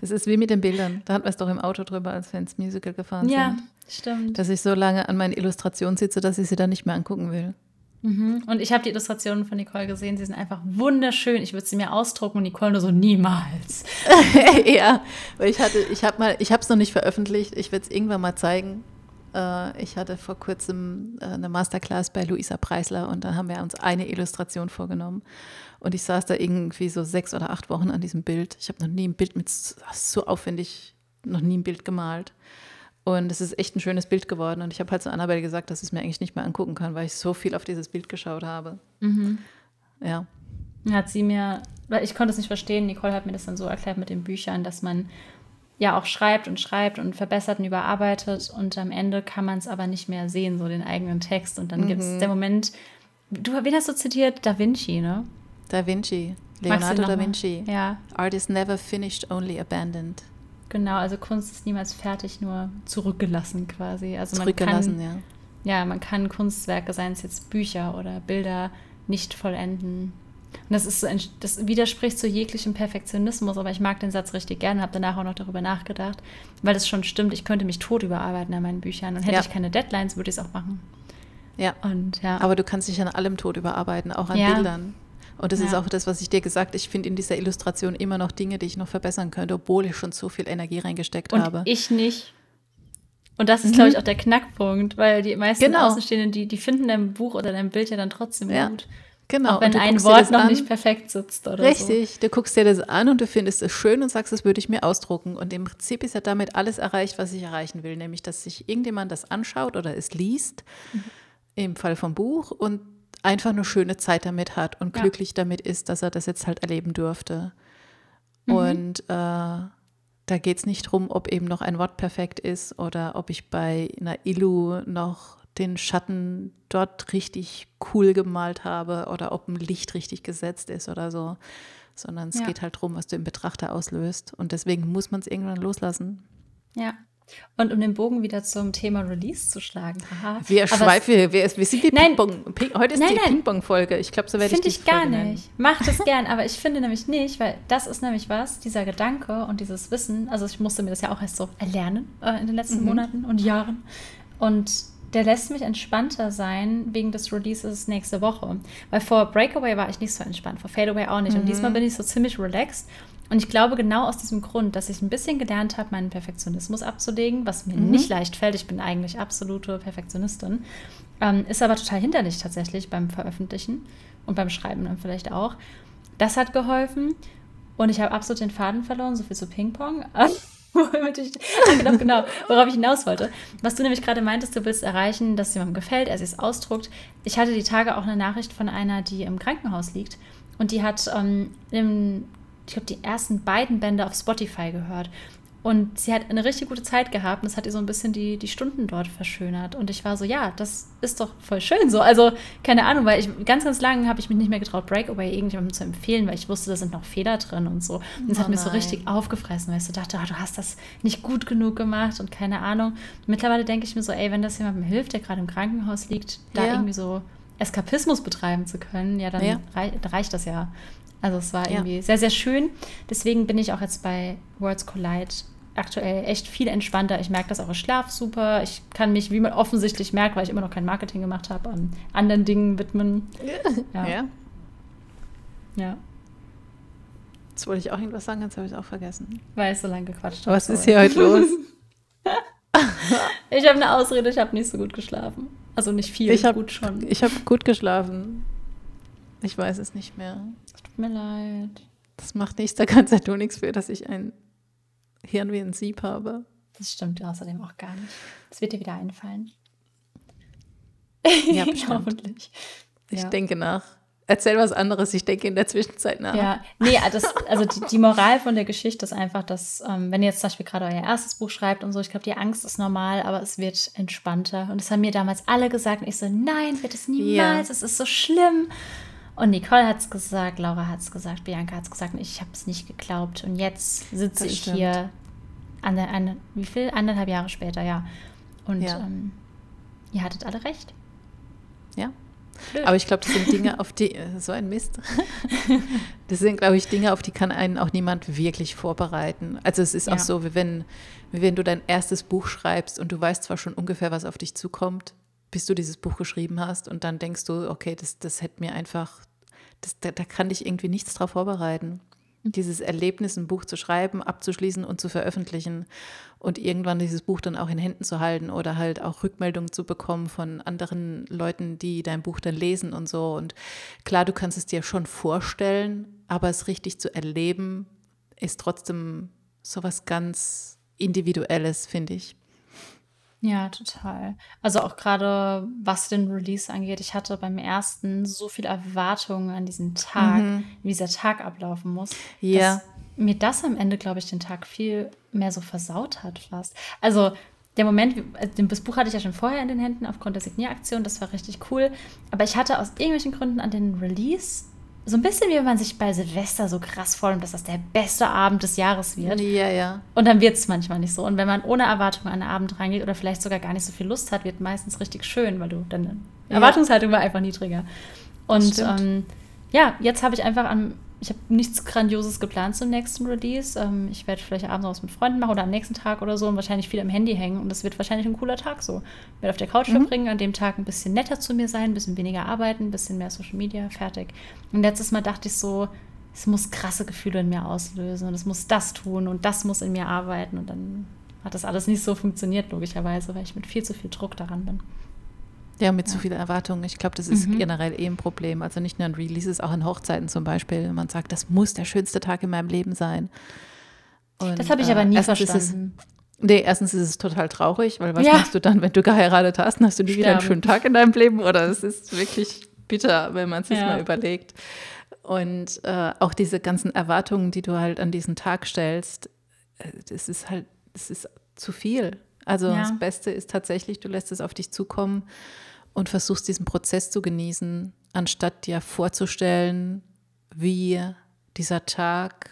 das ist wie mit den Bildern. Da hatten wir es doch im Auto drüber, als wir ins Musical gefahren ja, sind. Ja, stimmt. Dass ich so lange an meinen Illustrationen sitze, dass ich sie dann nicht mehr angucken will. Mhm. Und ich habe die Illustrationen von Nicole gesehen, sie sind einfach wunderschön. Ich würde sie mir ausdrucken und Nicole nur so niemals. ja, ich hatte, ich habe mal, ich habe es noch nicht veröffentlicht. Ich werde es irgendwann mal zeigen. Äh, ich hatte vor kurzem äh, eine Masterclass bei Luisa Preisler und dann haben wir uns eine Illustration vorgenommen. Und ich saß da irgendwie so sechs oder acht Wochen an diesem Bild. Ich habe noch nie ein Bild mit so aufwendig, noch nie ein Bild gemalt. Und es ist echt ein schönes Bild geworden. Und ich habe halt zu Annabelle gesagt, dass ich es mir eigentlich nicht mehr angucken kann, weil ich so viel auf dieses Bild geschaut habe. Mhm. Ja. Hat sie mir, weil ich konnte es nicht verstehen, Nicole hat mir das dann so erklärt mit den Büchern, dass man ja auch schreibt und schreibt und verbessert und überarbeitet und am Ende kann man es aber nicht mehr sehen, so den eigenen Text. Und dann mhm. gibt es der Moment, du, wen hast du zitiert? Da Vinci, ne? Da Vinci. Leonardo da Vinci. Ja. Art is never finished, only abandoned. Genau, also Kunst ist niemals fertig, nur zurückgelassen quasi. Also zurückgelassen, man kann, ja. Ja, man kann Kunstwerke, seien es jetzt Bücher oder Bilder, nicht vollenden. Und das ist das widerspricht zu jeglichem Perfektionismus, aber ich mag den Satz richtig gerne, habe danach auch noch darüber nachgedacht, weil es schon stimmt, ich könnte mich tot überarbeiten an meinen Büchern und hätte ja. ich keine Deadlines, würde ich es auch machen. Ja. Und ja. Aber du kannst dich an allem tot überarbeiten, auch an ja. Bildern. Und das ja. ist auch das, was ich dir gesagt habe. Ich finde in dieser Illustration immer noch Dinge, die ich noch verbessern könnte, obwohl ich schon so viel Energie reingesteckt und habe. Ich nicht. Und das ist, mhm. glaube ich, auch der Knackpunkt, weil die meisten genau. Außenstehenden, die, die finden dein Buch oder dein Bild ja dann trotzdem ja. gut. Genau. Auch wenn ein Wort noch an. nicht perfekt sitzt oder Richtig, so. du guckst dir das an und du findest es schön und sagst, das würde ich mir ausdrucken. Und im Prinzip ist ja damit alles erreicht, was ich erreichen will, nämlich, dass sich irgendjemand das anschaut oder es liest, mhm. im Fall vom Buch und einfach eine schöne Zeit damit hat und ja. glücklich damit ist, dass er das jetzt halt erleben durfte. Mhm. Und äh, da geht es nicht darum, ob eben noch ein Wort perfekt ist oder ob ich bei einer Illu noch den Schatten dort richtig cool gemalt habe oder ob ein Licht richtig gesetzt ist oder so, sondern es ja. geht halt darum, was du im Betrachter auslöst. Und deswegen muss man es irgendwann loslassen. Ja, und um den Bogen wieder zum Thema Release zu schlagen. Aha. Wir schweifen, wir, wir, sind die Ping-Pong. Ping, heute ist nein, die Ping-Pong-Folge. Ich glaube, so werde ich Finde ich gar Folge nicht. Mach das gern, aber ich finde nämlich nicht, weil das ist nämlich was, dieser Gedanke und dieses Wissen. Also, ich musste mir das ja auch erst so erlernen äh, in den letzten mhm. Monaten und Jahren. Und der lässt mich entspannter sein wegen des Releases nächste Woche. Weil vor Breakaway war ich nicht so entspannt, vor Fadeaway auch nicht. Mhm. Und diesmal bin ich so ziemlich relaxed. Und ich glaube genau aus diesem Grund, dass ich ein bisschen gelernt habe, meinen Perfektionismus abzulegen, was mir mhm. nicht leicht fällt. Ich bin eigentlich absolute Perfektionistin. Ähm, ist aber total hinderlich tatsächlich beim Veröffentlichen und beim Schreiben dann vielleicht auch. Das hat geholfen. Und ich habe absolut den Faden verloren, so viel zu Ping-Pong. Womit ich, ah, genau, genau, worauf ich hinaus wollte. Was du nämlich gerade meintest, du willst erreichen, dass jemandem gefällt, er sich es ausdruckt. Ich hatte die Tage auch eine Nachricht von einer, die im Krankenhaus liegt. Und die hat ähm, im ich glaube, die ersten beiden Bände auf Spotify gehört. Und sie hat eine richtig gute Zeit gehabt und das hat ihr so ein bisschen die, die Stunden dort verschönert. Und ich war so, ja, das ist doch voll schön so. Also, keine Ahnung, weil ich ganz, ganz lange habe ich mich nicht mehr getraut, Breakaway irgendjemandem zu empfehlen, weil ich wusste, da sind noch Fehler drin und so. Und es Oh hat mir so richtig aufgefressen, weil ich so dachte, ah, du hast das nicht gut genug gemacht und keine Ahnung. Mittlerweile denke ich mir so, ey, wenn das jemandem hilft, der gerade im Krankenhaus liegt, da Ja. irgendwie so Eskapismus betreiben zu können, ja, dann Ja. Rei reicht das ja. Also es war Ja. irgendwie sehr, sehr schön. Deswegen bin ich auch jetzt bei Worlds Collide aktuell echt viel entspannter. Ich merke das auch im Schlaf super. Ich kann mich, wie man offensichtlich merkt, weil ich immer noch kein Marketing gemacht habe, an anderen Dingen widmen. Ja. Ja. Ja, Jetzt wollte ich auch irgendwas sagen, jetzt habe ich es auch vergessen. weil ich so lange gequatscht habe. Was ist hier heute los? Ich habe eine Ausrede, ich habe nicht so gut geschlafen. Also nicht viel, Ich hab- gut schon. Ich habe gut geschlafen. Ich weiß es nicht mehr. Mir leid. Das macht nichts, da kannst ja du nichts für, dass ich ein Hirn wie ein Sieb habe. Das stimmt außerdem auch gar nicht. Das wird dir wieder einfallen. Ja, bestimmt. Hoffentlich. Ich Ja. denke nach. Erzähl was anderes, ich denke in der Zwischenzeit nach. Ja, nee, das, also die, die Moral von der Geschichte ist einfach, dass, ähm, wenn ihr jetzt zum Beispiel gerade euer erstes Buch schreibt und so, ich glaube, die Angst ist normal, aber es wird entspannter. Und das haben mir damals alle gesagt und ich so, nein, wird es niemals, es ist so schlimm. Und Nicole hat es gesagt, Laura hat es gesagt, Bianca hat es gesagt und ich habe es nicht geglaubt. Und jetzt sitze Das ich stimmt. hier, eine, eine, wie viel? Anderthalb Jahre später, ja. Und Ja. Ähm, ihr hattet alle recht. Ja. Blöd. Aber ich glaube, das sind Dinge, auf die, äh, so ein Mist. Das sind, glaube ich, Dinge, auf die kann einen auch niemand wirklich vorbereiten. Also es ist Ja. auch so, wie wenn, wie wenn du dein erstes Buch schreibst und du weißt zwar schon ungefähr, was auf dich zukommt, bis du dieses Buch geschrieben hast und dann denkst du, okay, das, das hätte mir einfach, das, da, da kann dich irgendwie nichts drauf vorbereiten. Dieses Erlebnis, ein Buch zu schreiben, abzuschließen und zu veröffentlichen und irgendwann dieses Buch dann auch in Händen zu halten oder halt auch Rückmeldungen zu bekommen von anderen Leuten, die dein Buch dann lesen und so. Und klar, du kannst es dir schon vorstellen, aber es richtig zu erleben, ist trotzdem sowas ganz Individuelles, finde ich. Ja, total. Also auch gerade was den Release angeht, ich hatte beim ersten so viel Erwartungen an diesen Tag, wie dieser Tag ablaufen muss, Ja. dass mir das am Ende, glaube ich, den Tag viel mehr so versaut hat fast. Also der Moment, also das Buch hatte ich ja schon vorher in den Händen aufgrund der Signieraktion, das war richtig cool, aber ich hatte aus irgendwelchen Gründen an den Release so ein bisschen wie wenn man sich bei Silvester so krass vornimmt, dass das der beste Abend des Jahres wird. Ja, ja. Und dann wird es manchmal nicht so. Und wenn man ohne Erwartung an den Abend reingeht oder vielleicht sogar gar nicht so viel Lust hat, wird meistens richtig schön, weil du deine Ja. Erwartungshaltung war einfach niedriger. Und ähm, ja, jetzt habe ich einfach am, ich habe nichts Grandioses geplant zum nächsten Release. Ähm, ich werde vielleicht abends was mit Freunden machen oder am nächsten Tag oder so und wahrscheinlich viel am Handy hängen. Und das wird wahrscheinlich ein cooler Tag so. Ich werde auf der Couch Mhm. verbringen, an dem Tag ein bisschen netter zu mir sein, ein bisschen weniger arbeiten, ein bisschen mehr Social Media, fertig. Und letztes Mal dachte ich so, es muss krasse Gefühle in mir auslösen und es muss das tun und das muss in mir arbeiten. Und dann hat das alles nicht so funktioniert, logischerweise, weil ich mit viel zu viel Druck daran bin. Ja, mit zu viel Erwartungen. Ich glaube, das ist Mhm. generell eh ein Problem. Also nicht nur an Releases, auch an Hochzeiten zum Beispiel. Wenn man sagt, das muss der schönste Tag in meinem Leben sein. Und, Das habe ich aber nie erstens ist verstanden. Nee, erstens ist es total traurig, weil was Ja. machst du dann, wenn du geheiratet hast? Hast du nie wieder einen schönen Tag in deinem Leben? Oder es ist wirklich bitter, wenn man es sich Ja. mal überlegt. Und äh, auch diese ganzen Erwartungen, die du halt an diesen Tag stellst, äh, das ist halt, das ist zu viel. Also Ja. das Beste ist tatsächlich, du lässt es auf dich zukommen und versuchst diesen Prozess zu genießen, anstatt dir vorzustellen, wie dieser Tag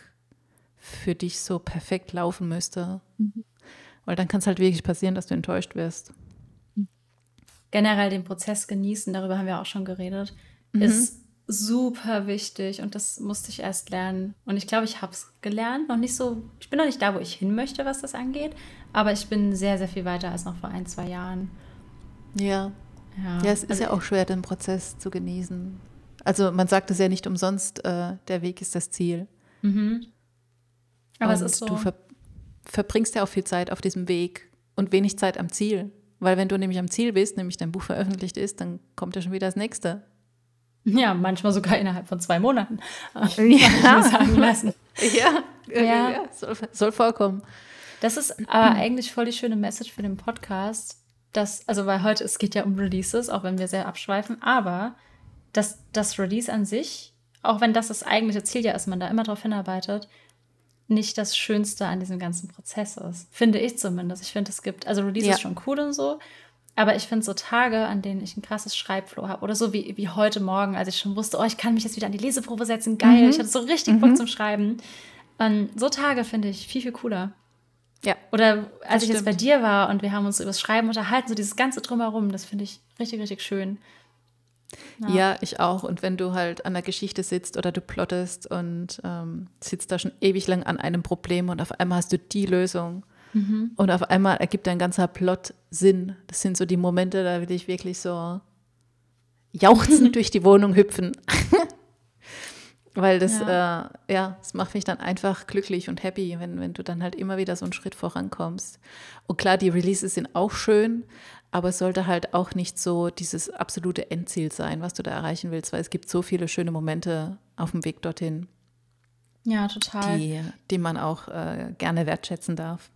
für dich so perfekt laufen müsste. Weil dann kann es halt wirklich passieren, dass du enttäuscht wirst. Generell den Prozess genießen, darüber haben wir auch schon geredet, ist super wichtig und das musste ich erst lernen. Und ich glaube, ich habe es gelernt. Noch nicht so, ich bin noch nicht da, wo ich hin möchte, was das angeht, aber ich bin sehr, sehr viel weiter als noch vor ein, zwei Jahren. Ja. Ja, Ja, es ist also- ja auch schwer, den Prozess zu genießen. Also man sagt es ja nicht umsonst, äh, der Weg ist das Ziel. Mhm. Aber es Und ist so. du ver verbringst ja auch viel Zeit auf diesem Weg und wenig Zeit am Ziel. Weil wenn du nämlich am Ziel bist, nämlich dein Buch veröffentlicht ist, dann kommt ja schon wieder das nächste. Ja, manchmal sogar innerhalb von zwei Monaten. Ja. Sagen lassen. Ja, Ja. ja. soll, soll vorkommen. Das ist aber eigentlich voll die schöne Message für den Podcast, dass, also weil heute, es geht ja um Releases, auch wenn wir sehr abschweifen, aber dass das Release an sich, auch wenn das das eigentliche Ziel ja ist, man da immer darauf hinarbeitet, nicht das Schönste an diesem ganzen Prozess ist. Finde ich zumindest. Ich finde, es gibt, also Release Ja. ist schon cool und so, aber ich finde so Tage, an denen ich ein krasses Schreibflow habe oder so wie, wie heute Morgen, als ich schon wusste, oh, ich kann mich jetzt wieder an die Leseprobe setzen, geil, Mhm. ich hatte so richtig Bock zum Schreiben. Und so Tage finde ich viel, viel cooler. Ja. Oder als ich jetzt bei dir war und wir haben uns über das Schreiben unterhalten, so dieses ganze Drumherum, das finde ich richtig, richtig schön. Ja. ich auch. Und wenn du halt an der Geschichte sitzt oder du plottest und ähm, sitzt da schon ewig lang an einem Problem und auf einmal hast du die Lösung und auf einmal ergibt dein ganzer Plot Sinn. Das sind so die Momente, da will ich wirklich so jauchzend durch die Wohnung hüpfen. Weil das, ja. Äh, ja, das macht mich dann einfach glücklich und happy, wenn, wenn du dann halt immer wieder so einen Schritt vorankommst. Und klar, die Releases sind auch schön, aber es sollte halt auch nicht so dieses absolute Endziel sein, was du da erreichen willst, weil es gibt so viele schöne Momente auf dem Weg dorthin, Ja, total. die, die man auch äh, gerne wertschätzen darf.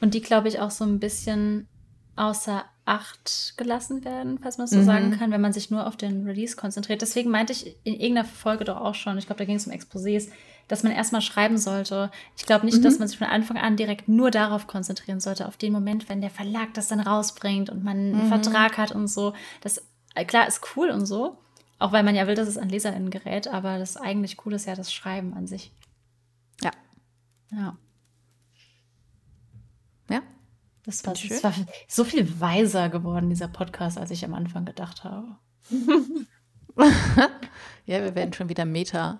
Und die, glaube ich, auch so ein bisschen außer Acht gelassen werden, falls man es so Mhm. sagen kann, wenn man sich nur auf den Release konzentriert. Deswegen meinte ich in irgendeiner Folge doch auch schon, ich glaube, da ging es um Exposés, dass man erstmal schreiben sollte. Ich glaube nicht, Mhm. dass man sich von Anfang an direkt nur darauf konzentrieren sollte, auf den Moment, wenn der Verlag das dann rausbringt und man Mhm. einen Vertrag hat und so. Das, äh, klar, ist cool und so. Auch weil man ja will, dass es an LeserInnen gerät, aber das eigentlich Coole ist ja das Schreiben an sich. Ja. Ja. Ja. Das war, das war so viel weiser geworden, dieser Podcast, als ich am Anfang gedacht habe. Ja, wir werden schon wieder Meta.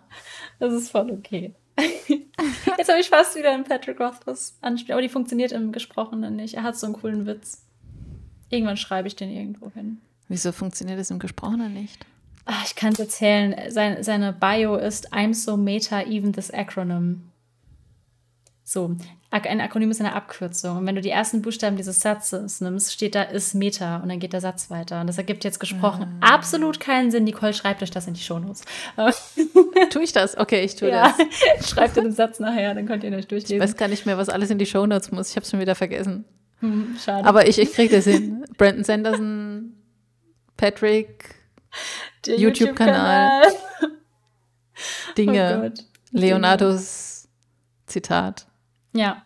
Das ist voll okay. Jetzt habe ich fast wieder einen Patrick Rothfuss anspielen, aber die funktioniert im Gesprochenen nicht. Er hat so einen coolen Witz. Irgendwann schreibe ich den irgendwo hin. Wieso funktioniert das im Gesprochenen nicht? Ah, ich kann es erzählen. Sein, seine Bio ist I'm so meta, even this acronym. So, ein Akronym ist eine Abkürzung. Und wenn du die ersten Buchstaben dieses Satzes nimmst, steht da ist Meta und dann geht der Satz weiter. Und das ergibt jetzt gesprochen absolut keinen Sinn. Nicole, schreibt euch das in die Shownotes. Tue ich das? Okay, ich tue ja, das. schreibt den Satz nachher, dann könnt ihr ihn euch Ich durchlesen. weiß gar nicht mehr, was alles in die Shownotes muss. Ich habe es schon wieder vergessen. Hm, schade. Aber ich, ich kriege das hin. Brandon Sanderson, Patrick, YouTube-Kanal. Dinge, Oh. Leonardos Zitat, Ja.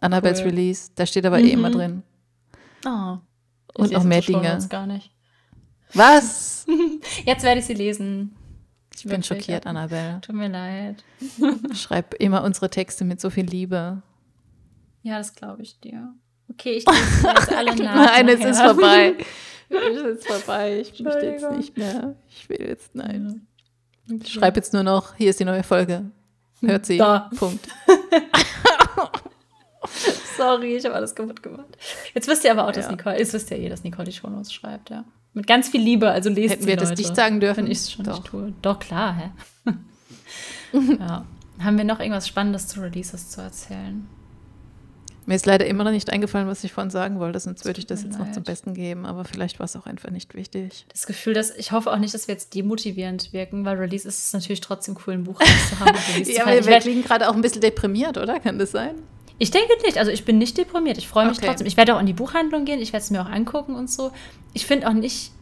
Annabels Cool. Release. Da steht aber eh immer Mhm. drin. Oh. Und noch mehr Dinge. gar nicht. Was? Jetzt werde ich sie lesen. Ich bin schockiert. Annabelle. Tut mir leid. Schreib immer unsere Texte mit so viel Liebe. Ja, das glaube ich dir. Okay, ich lese jetzt alle nach. Nein, es nachher. ist vorbei. Es ist vorbei. Ich möchte jetzt nicht mehr. Ich will jetzt, nein. Okay. Ich schreibe jetzt nur noch, hier ist die neue Folge. Hört sie. Da. Punkt. Sorry, ich habe alles kaputt gemacht. Jetzt wisst ihr aber auch, dass Ja. Nicole, jetzt wisst ihr eh, dass Nicole die Shownotes schreibt, ja. Mit ganz viel Liebe, also lest Hätten wir das Leute. nicht sagen dürfen? Ich es schon Doch. nicht tue. Doch, klar, hä? ja. Haben wir noch irgendwas Spannendes zu Releases zu erzählen? Mir ist leider immer noch nicht eingefallen, was ich vorhin sagen wollte, sonst würde ich das jetzt noch leid. zum Besten geben, aber vielleicht war es auch einfach nicht wichtig. Das Gefühl, dass ich hoffe auch nicht, dass wir jetzt demotivierend wirken, weil Release ist es natürlich trotzdem cool, ein Buch zu Ja, feiern. wir, wir klingen gerade auch ein bisschen deprimiert, oder? Kann das sein? ich denke nicht, also ich bin nicht deprimiert. Ich freue mich Okay. trotzdem. Ich werde auch in die Buchhandlung gehen, ich werde es mir auch angucken und so. Ich finde auch nicht,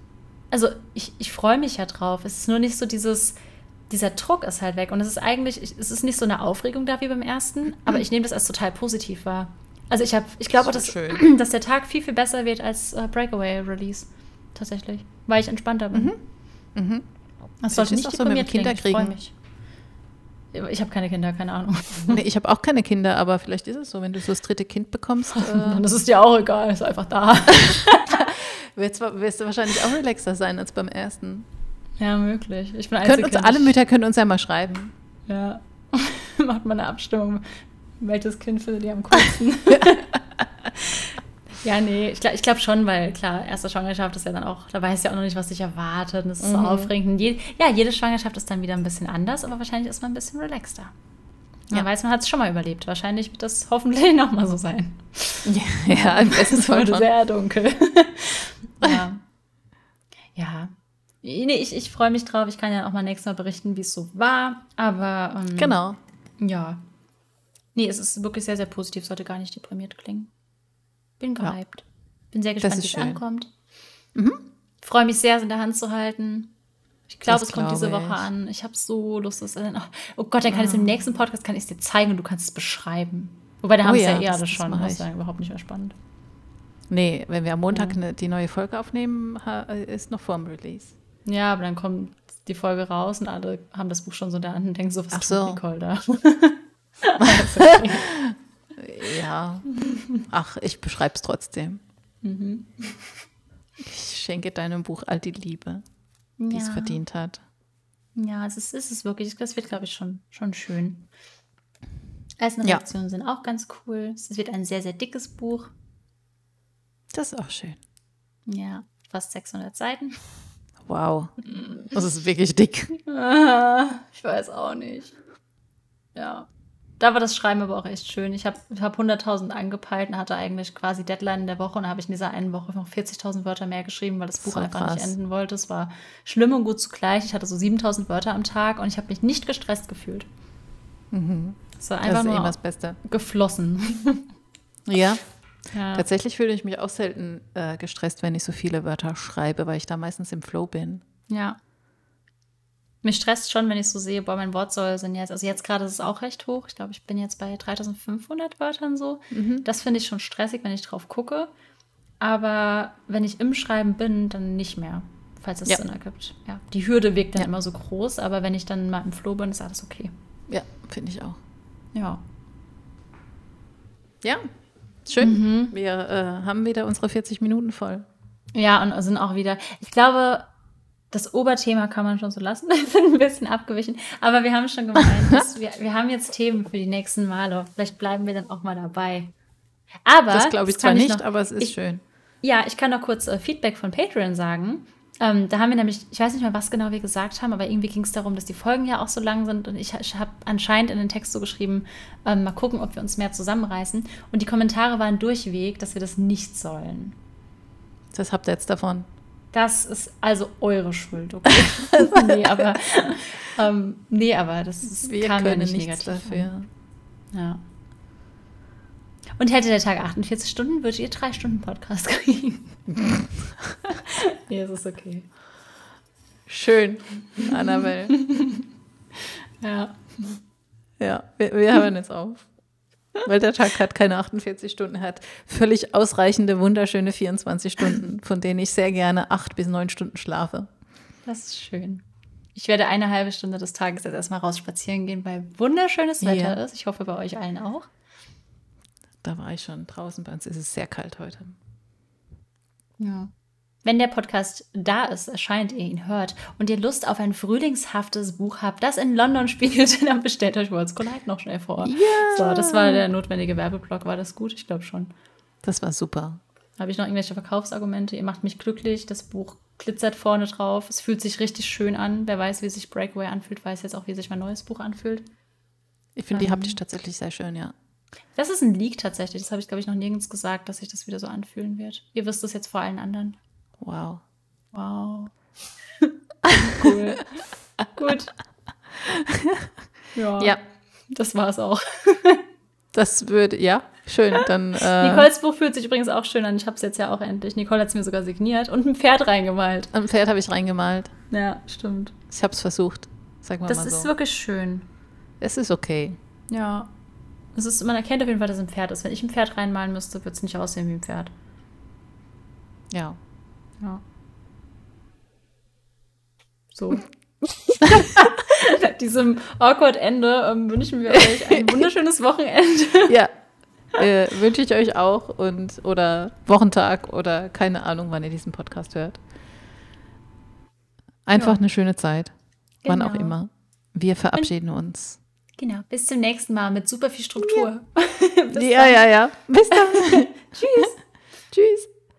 also ich, ich freue mich ja drauf. Es ist nur nicht so dieses, dieser Druck ist halt weg. Und es ist eigentlich, ich- es ist nicht so eine Aufregung da wie beim ersten, aber ich nehme das als total positiv wahr. Also ich habe, ich glaube auch, Das dass, dass der Tag viel, viel besser wird als äh, Breakaway-Release. Tatsächlich. Weil ich entspannter bin. Mhm. Das Vielleicht sollte nicht auch so mit dem deprimiert klingen. Ich freue mich. Ich habe keine Kinder, keine Ahnung. Nee, ich habe auch keine Kinder, aber vielleicht ist es so, wenn du so das dritte Kind bekommst, äh, Dann ist es dir auch egal, ist einfach da. wirst, du- wirst du wahrscheinlich auch relaxer sein als beim ersten. Ja, möglich. Ich bin Können uns, alle Mütter können uns ja mal schreiben. Ja. Macht mal eine Abstimmung. Welches Kind findet ihr am coolsten? ja, nee, ich glaube ich glaub schon, weil klar, erste Schwangerschaft ist ja dann auch, da weiß ja auch noch nicht, was dich erwartet. Und es ist so Mhm. aufregend. Und je, ja, jede Schwangerschaft ist dann wieder ein bisschen anders, aber wahrscheinlich ist man ein bisschen relaxter. Ja. weiß, man hat es schon mal überlebt. Wahrscheinlich wird das hoffentlich nochmal so sein. Ja, im besten Es Fall sehr dunkel. ja. Ja. Nee, ich, ich freue mich drauf. Ich kann ja auch mal nächstes Mal berichten, wie es so war. Aber ähm, Genau. ja. Nee, es ist wirklich sehr, sehr positiv. Sollte gar nicht deprimiert klingen. Bin Ja. gehypt. Bin sehr gespannt, wie es ankommt. Freue mich sehr, es in der Hand zu halten. Ich glaube, es kommt diese glaube Woche ich. an. Ich habe so Lust, das dann. Oh Gott, dann kann ich es im nächsten Podcast kann ich es dir zeigen und du kannst es beschreiben. Wobei, da Oh haben wir ja, es ja eh das- alle schon. Das ich. ist ja überhaupt nicht mehr spannend. Nee, wenn wir am Montag ne, die neue Folge aufnehmen, ha, ist noch vorm Release. Ja, aber dann kommt die Folge raus und alle haben das Buch schon so in der Hand und denken so, was Ach so. Nicole da? Ja. Ach, ich beschreibe es trotzdem. Mhm. Ich schenke deinem Buch all die Liebe, die es Ja. verdient hat. Ja, es ist, es ist wirklich, das wird, glaube ich, schon, schon schön. Ersten Ja. Sind auch ganz cool. Es wird ein sehr, sehr dickes Buch. Das ist auch schön. Ja, fast 600 Seiten. Wow. Das ist wirklich dick. Ich weiß auch nicht. Ja. Da war das Schreiben aber auch echt schön. Ich habe hab 100.000 angepeilt und hatte eigentlich quasi Deadline in der Woche und da habe ich in dieser einen Woche noch 40.000 Wörter mehr geschrieben, weil das Buch So einfach nicht krass. enden wollte. Es war schlimm und gut zugleich. Ich hatte so 7.000 Wörter am Tag und ich habe mich nicht gestresst gefühlt. Es war Das einfach ist nur eben das Beste. geflossen. Ja, ja. tatsächlich fühle ich mich auch selten äh, gestresst, wenn ich so viele Wörter schreibe, weil ich da meistens im Flow bin. Ja. Mich stresst schon, wenn ich so sehe, boah, mein Wortsoll sind jetzt, also jetzt gerade ist es auch recht hoch. Ich glaube, ich bin jetzt bei 3500 Wörtern so. Das finde ich schon stressig, wenn ich drauf gucke. Aber wenn ich im Schreiben bin, dann nicht mehr, falls es Ja. Sinn ergibt. Ja. Die Hürde wirkt dann Ja. immer so groß, aber wenn ich dann mal im Flow bin, ist alles okay. Ja, finde ich auch. Ja. Ja, schön. Mhm. Wir äh, haben wieder unsere 40 Minuten voll. Ja, und sind auch wieder, ich glaube, das Oberthema kann man schon so lassen. Wir sind ein bisschen abgewichen. Aber wir haben schon gemeint, dass wir, wir haben jetzt Themen für die nächsten Male. Vielleicht bleiben wir dann auch mal dabei. Aber. Das glaube ich kann zwar nicht, noch- aber es ist ich, schön. Ja, ich kann noch kurz äh, Feedback von Patreon sagen. Ähm, da haben wir nämlich, ich weiß nicht mehr, was genau wir gesagt haben, aber irgendwie ging es darum, dass die Folgen ja auch so lang sind und ich, ich habe anscheinend in den Text so geschrieben, ähm, mal gucken, ob wir uns mehr zusammenreißen. Und die Kommentare waren durchweg, dass wir das nicht sollen. Das habt ihr jetzt davon. Das ist also eure Schuld, okay? nee, aber, ähm, nee, aber das ist, Wir kam ja können nicht nichts negativ dafür. Ja. Und hätte der Tag 48 Stunden, würdet ihr drei Stunden Podcast kriegen. nee, es ist okay. Schön, Annabelle. Ja. ja, wir, wir hören jetzt auf. Weil der Tag hat keine 48 Stunden, hat völlig ausreichende, wunderschöne 24 Stunden, von denen ich sehr gerne acht bis neun Stunden schlafe. Das ist schön. Ich werde eine halbe Stunde des Tages jetzt erstmal raus spazieren gehen, weil wunderschönes Wetter Ja. ist. Ich hoffe bei euch allen auch. Da war ich schon draußen, bei uns ist es sehr kalt heute. Ja. Wenn der Podcast da ist, erscheint, ihr ihn hört und ihr Lust auf ein frühlingshaftes Buch habt, das in London spielt, dann bestellt euch Worlds Collide noch schnell vor. Ja. So, das war der notwendige Werbeblock. War das gut? Ich glaube schon. Das war super. Habe ich noch irgendwelche Verkaufsargumente? Ihr macht mich glücklich. Das Buch glitzert vorne drauf. Es fühlt sich richtig schön an. Wer weiß, wie sich Breakaway anfühlt, weiß jetzt auch, wie sich mein neues Buch anfühlt. Ich finde die Ähm. haptisch tatsächlich sehr schön, ja. Das ist ein Leak tatsächlich. Das habe ich, glaube ich, noch nirgends gesagt, dass sich das wieder so anfühlen wird. Ihr wisst es jetzt vor allen anderen. Wow. Wow. cool. Gut. Ja. Ja, Das war's auch. das würde, ja, schön. Dann, äh, Nicoles Buch fühlt sich übrigens auch schön an. Ich habe es jetzt ja auch endlich. Nicole hat es mir sogar signiert und ein Pferd reingemalt. am Pferd habe ich reingemalt. Ja, stimmt. Ich habe es versucht, sagen wir Das mal ist so. wirklich schön. Es ist okay. Ja. Es ist, man erkennt auf jeden Fall, dass es ein Pferd ist. Wenn ich ein Pferd reinmalen müsste, würde es nicht aussehen wie ein Pferd. Ja. Ja. So. Diesem awkward Ende ähm, wünschen wir euch ein wunderschönes Wochenende. Ja. äh, wünsche ich euch auch und oder Wochentag oder keine Ahnung, wann ihr diesen Podcast hört. Einfach Ja. eine schöne Zeit. Wann auch Genau. immer. Wir verabschieden uns. Genau. Bis zum nächsten Mal mit super viel Struktur. Bis ja, ja, ja. Bis dann. Tschüss. Tschüss.